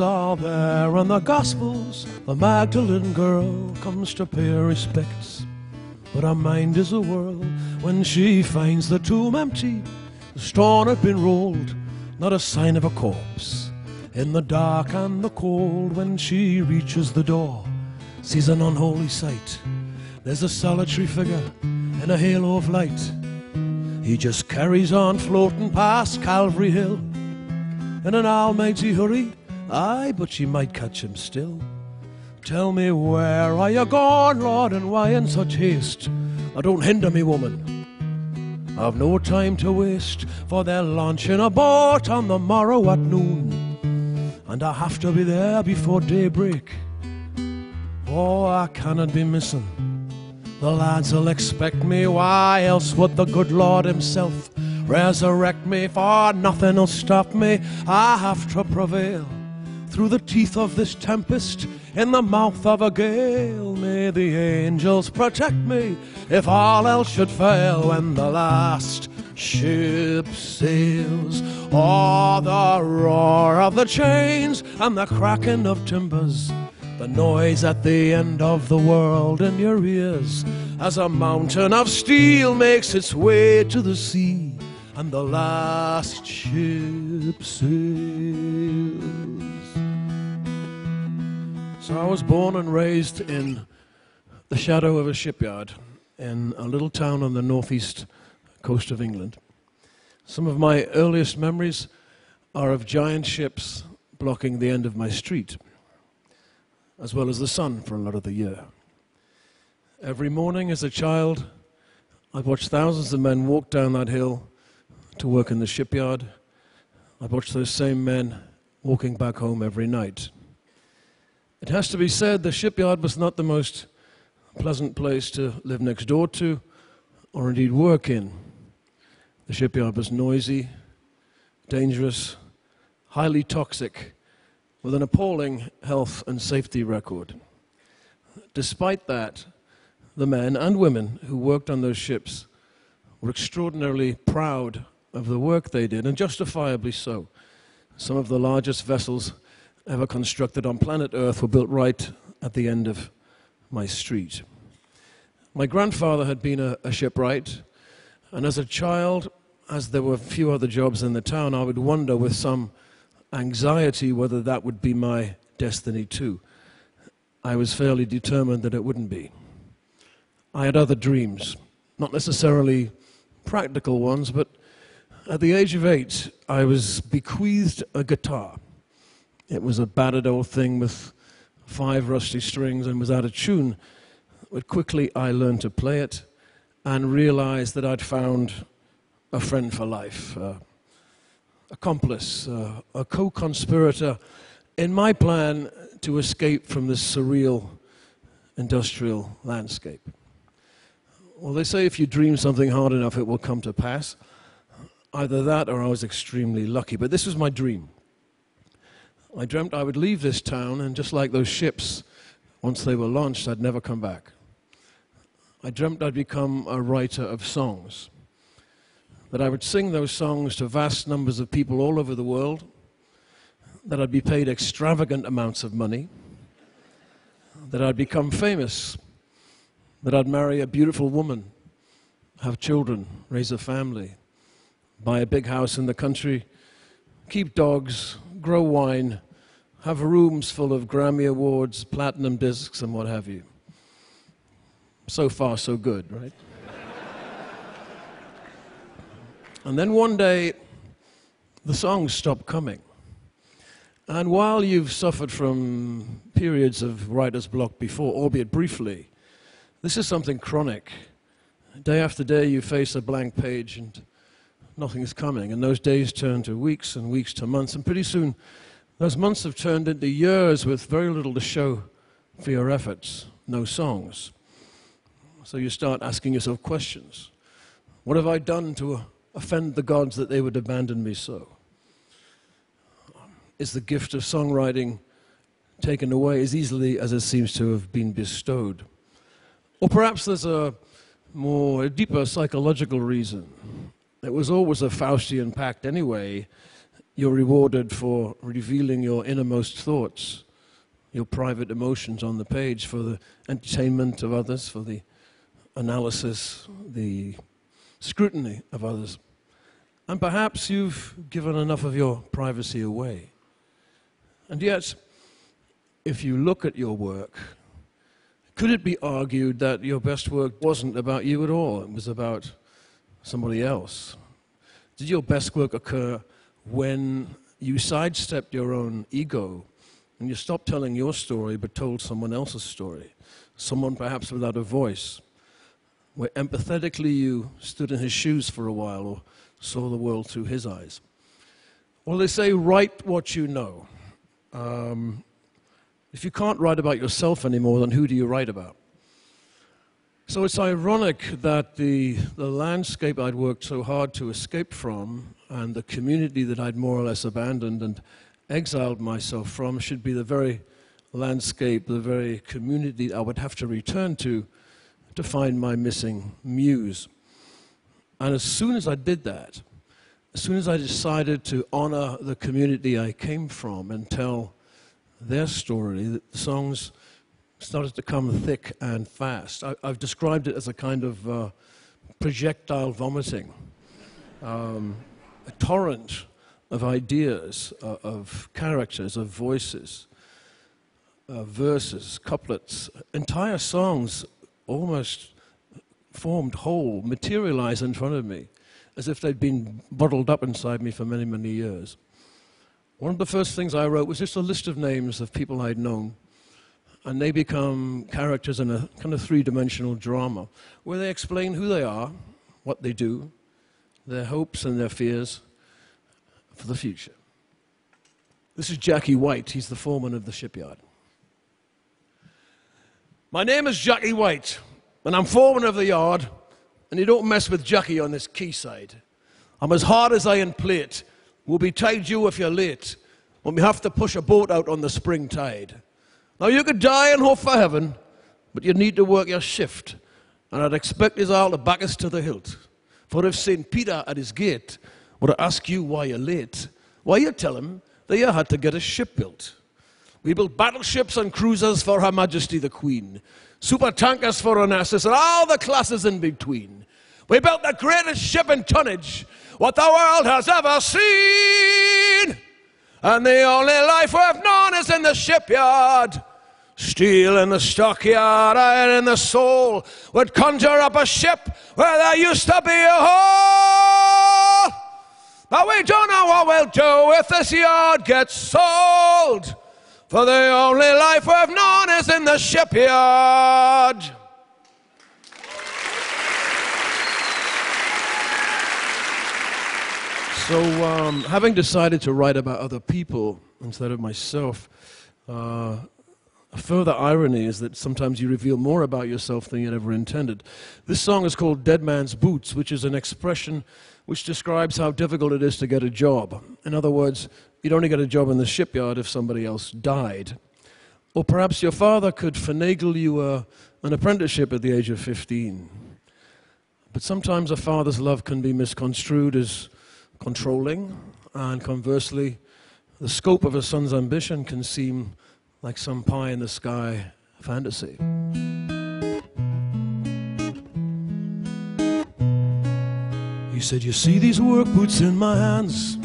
All there in the Gospels. The Magdalene girl comes to pay her respects. But her mind is a whirl when she finds the tomb empty. The stone had been rolled, not a sign of a corpse. In the dark and the cold, when she reaches the door, sees an unholy sight. There's a solitary figure in a halo of light. He just carries on floating past Calvary Hill in an almighty hurry. Aye, but she might catch him still. Tell me where are you gone, Lord, and why in such haste? Oh, don't hinder me, woman. I've no time to waste, for they're launching a boat on the morrow at noon. And I have to be there before daybreak. Oh, I cannot be missing. The lads will expect me, why else would the good Lord Himself resurrect me? For nothing will stop me, I have to prevail through the teeth of this tempest, in the mouth of a gale. May the angels protect me if all else should fail when the last ship sails. Or the roar of the chains and the cracking of timbers. The noise at the end of the world in your ears as a mountain of steel makes its way to the sea and the last ship sails. So I was born and raised in the shadow of a shipyard in a little town on the northeast coast of England. Some of my earliest memories are of giant ships blocking the end of my street, as well as the sun for a lot of the year. Every morning as a child, I'd watch thousands of men walk down that hill to work in the shipyard. I'd watch those same men walking back home every night. It has to be said the shipyard was not the most pleasant place to live next door to or indeed work in. The shipyard was noisy, dangerous, highly toxic, with an appalling health and safety record. Despite that, the men and women who worked on those ships were extraordinarily proud of the work they did, and justifiably so. Some of the largest vessels ever constructed on planet Earth were built right at the end of my street. My grandfather had been a, a shipwright, and as a child, as there were few other jobs in the town, I would wonder with some anxiety whether that would be my destiny too. I was fairly determined that it wouldn't be. I had other dreams, not necessarily practical ones, but at the age of eight, I was bequeathed a guitar. It was a battered old thing with five rusty strings and was out of tune. But quickly I learned to play it and realized that I'd found a friend for life, uh, accomplice, uh, a co conspirator in my plan to escape from this surreal industrial landscape. Well, they say if you dream something hard enough, it will come to pass. Either that or I was extremely lucky. But this was my dream. I dreamt I would leave this town, and just like those ships, once they were launched, I'd never come back. I dreamt I'd become a writer of songs, that I would sing those songs to vast numbers of people all over the world, that I'd be paid extravagant amounts of money, that I'd become famous, that I'd marry a beautiful woman, have children, raise a family, buy a big house in the country, keep dogs, grow wine, have rooms full of Grammy Awards, platinum discs, and what have you. So far, so good, right? and then one day, the songs stop coming. And while you've suffered from periods of writer's block before, albeit briefly, this is something chronic. Day after day, you face a blank page and nothing is coming. And those days turn to weeks and weeks to months. And pretty soon, those months have turned into years with very little to show for your efforts, no songs. So you start asking yourself questions. What have I done to offend the gods that they would abandon me so? Is the gift of songwriting taken away as easily as it seems to have been bestowed? Or perhaps there's a more a deeper psychological reason. It was always a Faustian pact anyway. You're rewarded for revealing your innermost thoughts, your private emotions on the page for the entertainment of others, for the analysis, the scrutiny of others. And perhaps you've given enough of your privacy away. And yet, if you look at your work, could it be argued that your best work wasn't about you at all? It was about somebody else. Did your best work occur when you sidestepped your own ego and you stopped telling your story but told someone else's story? Someone perhaps without a voice, where empathetically you stood in his shoes for a while or saw the world through his eyes. Well, they say, write what you know. Um, if you can't write about yourself anymore, then who do you write about? So it's ironic that the, the landscape I'd worked so hard to escape from and the community that I'd more or less abandoned and exiled myself from should be the very landscape, the very community I would have to return to to find my missing muse. And as soon as I did that, as soon as I decided to honor the community I came from and tell their story, the songs started to come thick and fast. I, have described it as a kind of uh, projectile vomiting, um, a torrent of ideas, uh, of characters, of voices, uh, verses, couplets, entire songs almost formed whole, materialized in front of me, as if they'd been bottled up inside me for many, many years. One of the first things I wrote was just a list of names of people I'd known. And they become characters in a kind of three dimensional drama where they explain who they are, what they do, their hopes and their fears for the future. This is Jackie White. He's the foreman of the shipyard. My name is Jackie White, and I'm foreman of the yard, and you don't mess with Jackie on this quayside. I'm as hard as iron plate. We'll be tied you if you're late when we have to push a boat out on the spring tide. Now, you could die and hope for heaven, but you need to work your shift, and I'd expect us all to back us to the hilt. For if St. Peter at his gate were to ask you why you're late, why you tell him that you had to get a ship built. We built battleships and cruisers for Her Majesty the Queen, super tankers for Onassis, and all the classes in between. We built the greatest ship in tonnage what the world has ever seen. And the only life we've known is in the shipyard. Steel in the stockyard, iron in the soul would conjure up a ship where there used to be a hole. But we don't know what we'll do if this yard gets sold. For the only life we've known is in the shipyard. So, um, having decided to write about other people instead of myself, uh, a further irony is that sometimes you reveal more about yourself than you ever intended. This song is called Dead Man's Boots, which is an expression which describes how difficult it is to get a job. In other words, You'd only get a job in the shipyard if somebody else died. Or perhaps your father could finagle you a, uh, an apprenticeship at the age of 15. But sometimes a father's love can be misconstrued as controlling, and conversely, the scope of a son's ambition can seem like some pie in the sky fantasy. He said, You see these work boots in my hands?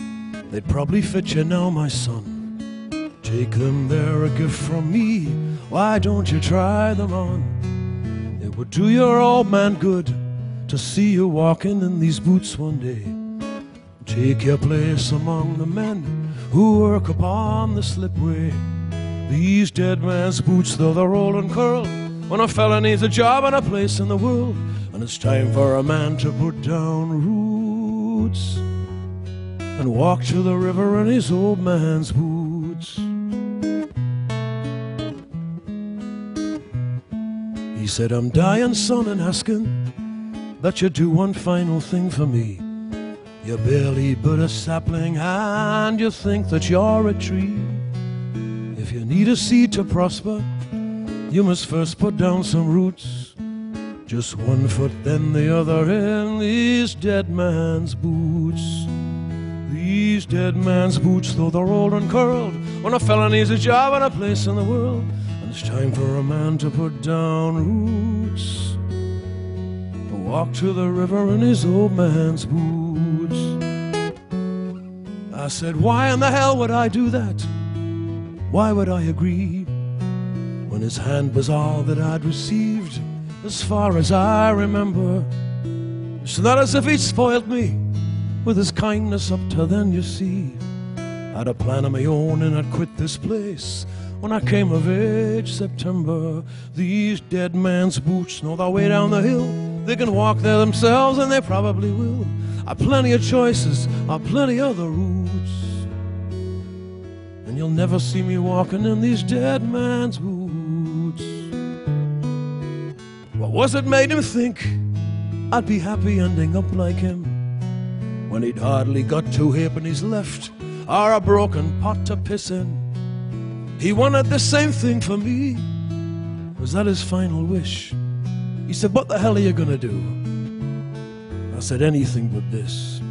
They'd probably fit you now, my son. Take them, they're a gift from me. Why don't you try them on? It would do your old man good to see you walking in these boots one day. Take your place among the men who work upon the slipway. These dead man's boots, though they're old and curled, when a fella needs a job and a place in the world, and it's time for a man to put down roots and walk to the river in his old man's boots. He said, I'm dying, son, and asking that you do one final thing for me. You're barely but a sapling, and you think that you're a tree. If you need a seed to prosper, you must first put down some roots. Just one foot, then the other in these dead man's boots these dead man's boots, though they're old and curled. When a fella needs a job and a place in the world, and it's time for a man to put down roots. Walk to the river in his old man's boots. Said, Why in the hell would I do that? Why would I agree when his hand was all that I'd received as far as I remember? It's not as if he'd spoiled me with his kindness up to then, you see. I'd a plan of my own and I'd quit this place when I came of age, September. These dead man's boots know their way down the hill. They can walk there themselves and they probably will. I've plenty of choices, I've plenty other routes. And you'll never see me walking in these dead man's boots. What was it made him think? I'd be happy ending up like him when he'd hardly got two halfpennies left or a broken pot to piss in. He wanted the same thing for me. Was that his final wish? He said, What the hell are you gonna do? I said, Anything but this.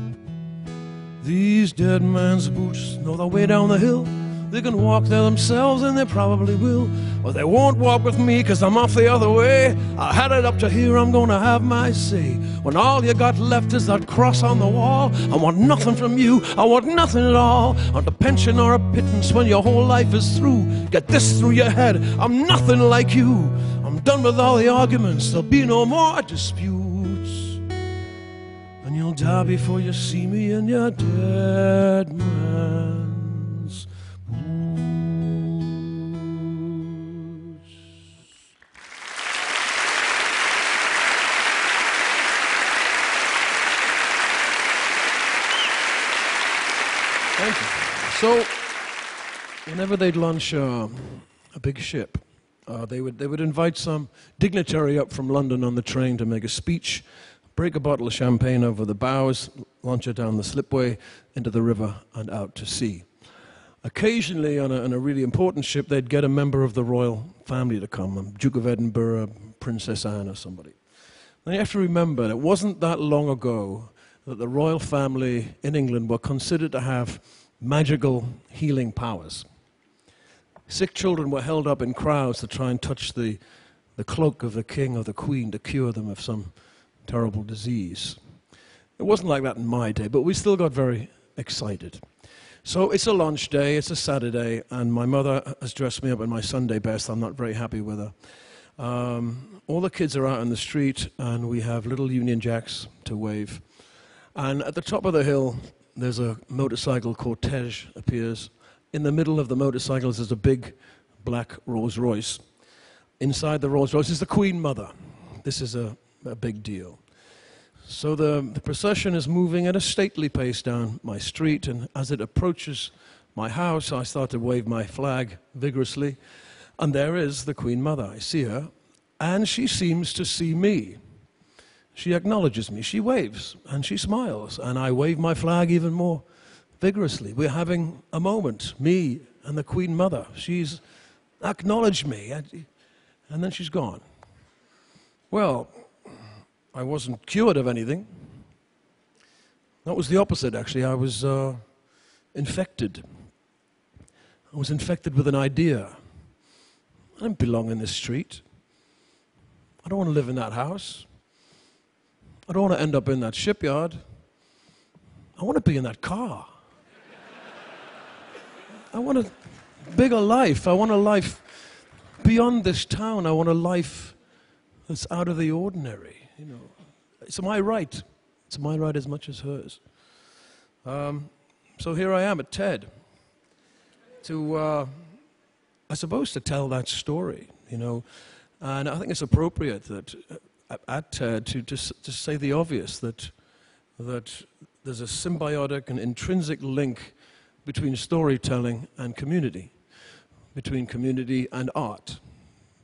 These dead man's boots know the way down the hill. They can walk there themselves, and they probably will. But they won't walk with me, cause I'm off the other way. I had it up to here, I'm gonna have my say. When all you got left is that cross on the wall, I want nothing from you, I want nothing at all. On a pension or a pittance when your whole life is through. Get this through your head, I'm nothing like you. I'm done with all the arguments, there'll be no more disputes. Die before you see me in your dead man's boots. Thank you. So, whenever they'd launch uh, a big ship, uh, they, would, they would invite some dignitary up from London on the train to make a speech, break a bottle of champagne over the bows, launch it down the slipway into the river and out to sea. Occasionally, on a, on a really important ship, they'd get a member of the royal family to come, Duke of Edinburgh, Princess Anne, or somebody. Now you have to remember, it wasn't that long ago that the royal family in England were considered to have magical healing powers. Sick children were held up in crowds to try and touch the, the cloak of the king or the queen to cure them of some terrible disease. It wasn't like that in my day, but we still got very excited. So it's a lunch day, it's a Saturday, and my mother has dressed me up in my Sunday best. I'm not very happy with her. Um, all the kids are out on the street, and we have little Union Jacks to wave. And at the top of the hill, there's a motorcycle cortege appears. In the middle of the motorcycles is a big black Rolls Royce. Inside the Rolls Royce is the Queen Mother. This is a, a big deal. So the, the procession is moving at a stately pace down my street, and as it approaches my house, I start to wave my flag vigorously. And there is the Queen Mother. I see her, and she seems to see me. She acknowledges me, she waves, and she smiles, and I wave my flag even more vigorously. We're having a moment, me and the Queen Mother. She's acknowledged me, and then she's gone. Well, I wasn't cured of anything. That was the opposite, actually. I was uh, infected. I was infected with an idea. I don't belong in this street. I don't want to live in that house. I don't want to end up in that shipyard. I want to be in that car. I want a bigger life. I want a life beyond this town. I want a life that's out of the ordinary. You know, it's my right. It's my right as much as hers. Um, so here I am at TED to, uh, I suppose, to tell that story. You know, and I think it's appropriate that at TED to just to say the obvious that that there's a symbiotic and intrinsic link between storytelling and community, between community and art,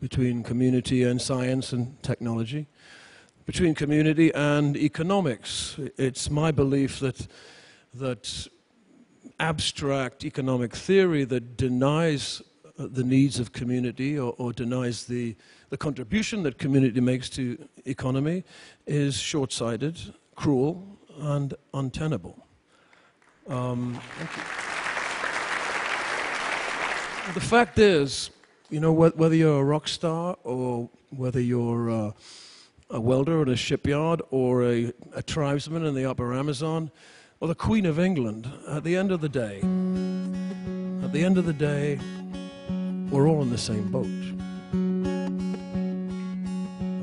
between community and science and technology, between community and economics. It's my belief that that abstract economic theory that denies the needs of community or, or denies the, the contribution that community makes to economy is short-sighted, cruel, and untenable. Um, the fact is, you know, whether you're a rock star or whether you're uh, a welder at a shipyard or a, a tribesman in the upper Amazon or the Queen of England, at the end of the day, at the end of the day, we're all in the same boat.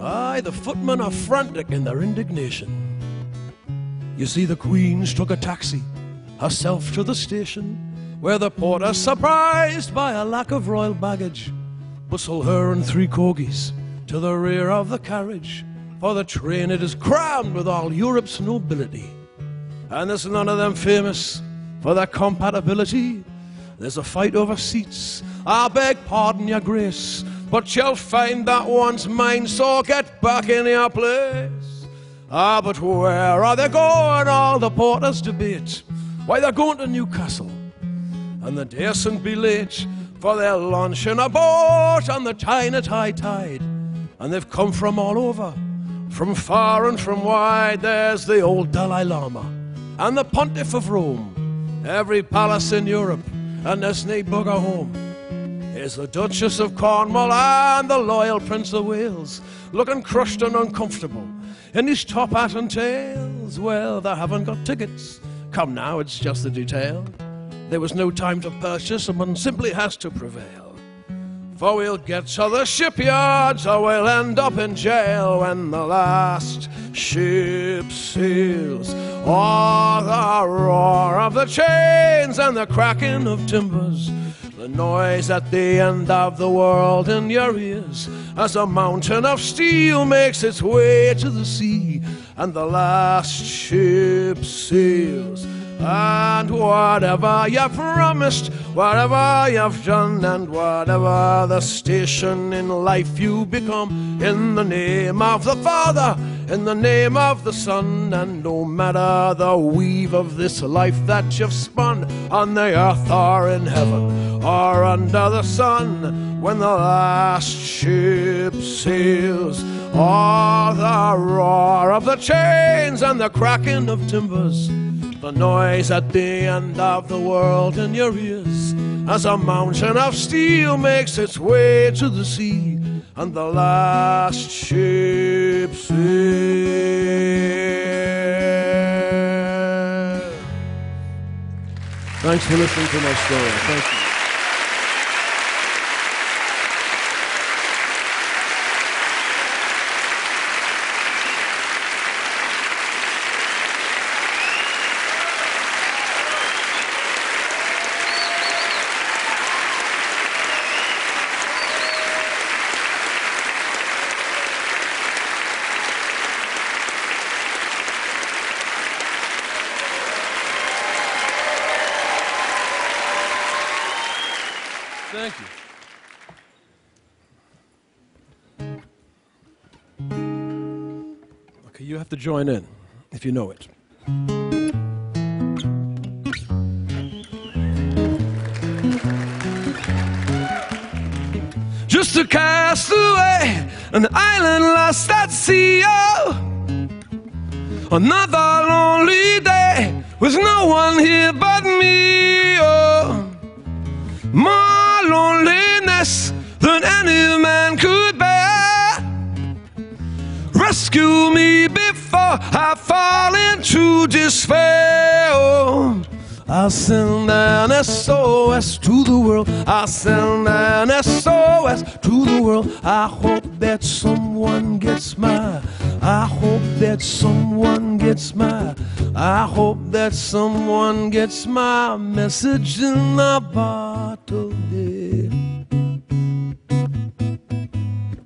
Aye, the footmen are frantic in their indignation. You see, the Queen struck a taxi herself to the station, where the porter, surprised by a lack of royal baggage, bustle her and three corgis to the rear of the carriage. For the train it is crammed with all Europe's nobility, and there's none of them famous for their compatibility. There's a fight over seats. I beg pardon, your grace, but you'll find that one's mine, so get back in your place. Ah, but where are they going? All the porters debate. Why, they're going to Newcastle, and they daresn't be late, for they're launching a boat on the Tyne at high tide. And they've come from all over, from far and from wide. There's the old Dalai Lama, and the Pontiff of Rome, every palace in Europe, and nae bugger home. Here's the Duchess of Cornwall and the loyal Prince of Wales, looking crushed and uncomfortable in his top hat and tails. Well, they haven't got tickets Come now, it's just the detail. There was no time to purchase, and one simply has to prevail. For we'll get to the shipyards, or we'll end up in jail when the last ship sails. Oh, the roar of the chains and the cracking of timbers. The noise at the end of the world in your ears as a mountain of steel makes its way to the sea and the last ship sails. And whatever you've promised, whatever you've done, and whatever the station in life you become, in the name of the Father, in the name of the Son, and no matter the weave of this life that you've spun on the earth or in heaven or under the sun, when the last ship sails, or the roar of the chains and the cracking of timbers, the noise at the end of the world in your ears, as a mountain of steel makes its way to the sea, and the last ship sails. Thanks for listening to my story. Thank you. To join in if you know it. Just a castaway, an island lost at sea. Oh, another lonely day with no one here but me. Oh, more loneliness than any man could bear. Rescue me I fall into despair. I'll send an SOS to the world. I'll send an SOS to the world. I hope that someone gets my. I hope that someone gets my. I hope that someone gets my message in a bottle. Yeah.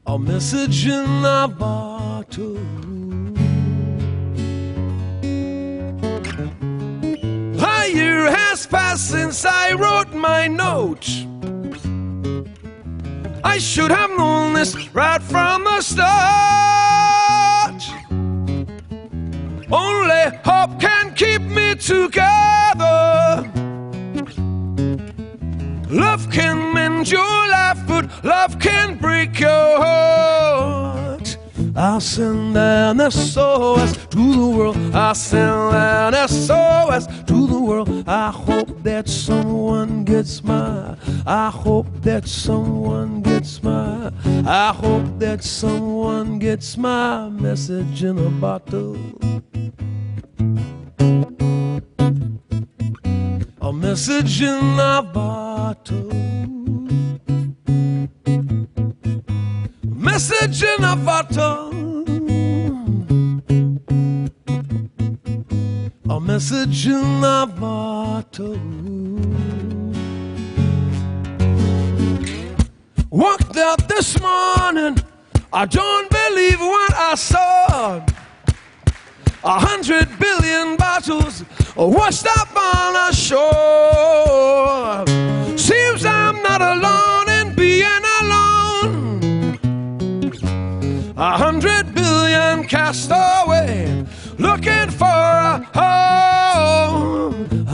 A message in a bottle. Has since I wrote my note. I should have known this right from the start. Only hope can keep me together. Love can mend your life, but love can break your heart. I'll send an SOS to the world. I'll send an SOS world. I hope that someone gets my. I hope that someone gets my. I hope that someone gets my message in a bottle. A message in a bottle. Message in a bottle. Message in a bottle. Walked out this morning. I don't believe what I saw. A hundred billion bottles washed up on the shore. Seems I'm not alone in being alone. A hundred billion cast away, looking for a home.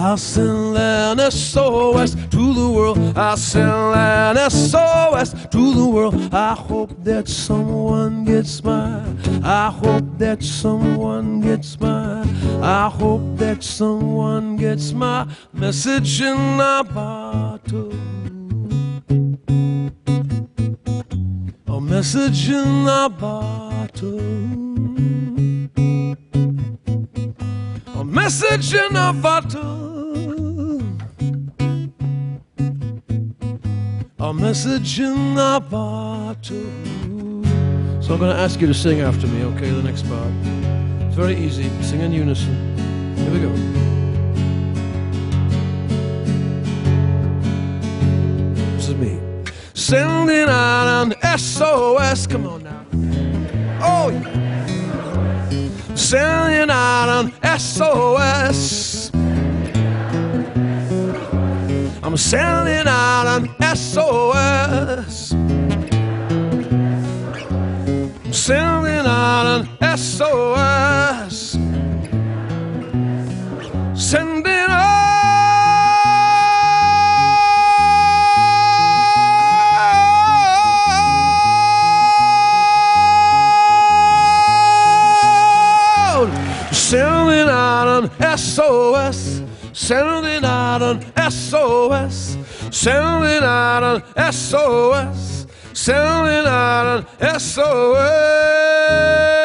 I'll send an SOS to the world. I'll send an SOS to the world. I hope that someone gets mine. I hope that someone gets mine. I hope that someone gets my message in a bottle. A message in a bottle. A message in a bottle. A message in a bottle. So I'm going to ask you to sing after me, okay? The next part. It's very easy. Sing in unison. Here we go. This is me. Sending out an SOS. Come on now. Oh, yeah. Sending out an SOS. I'm sending out an SOS. I'm sending out an SOS. Sending out. Sending out an SOS. Sending an SOS. Sending out an SOS. Sending out an SOS.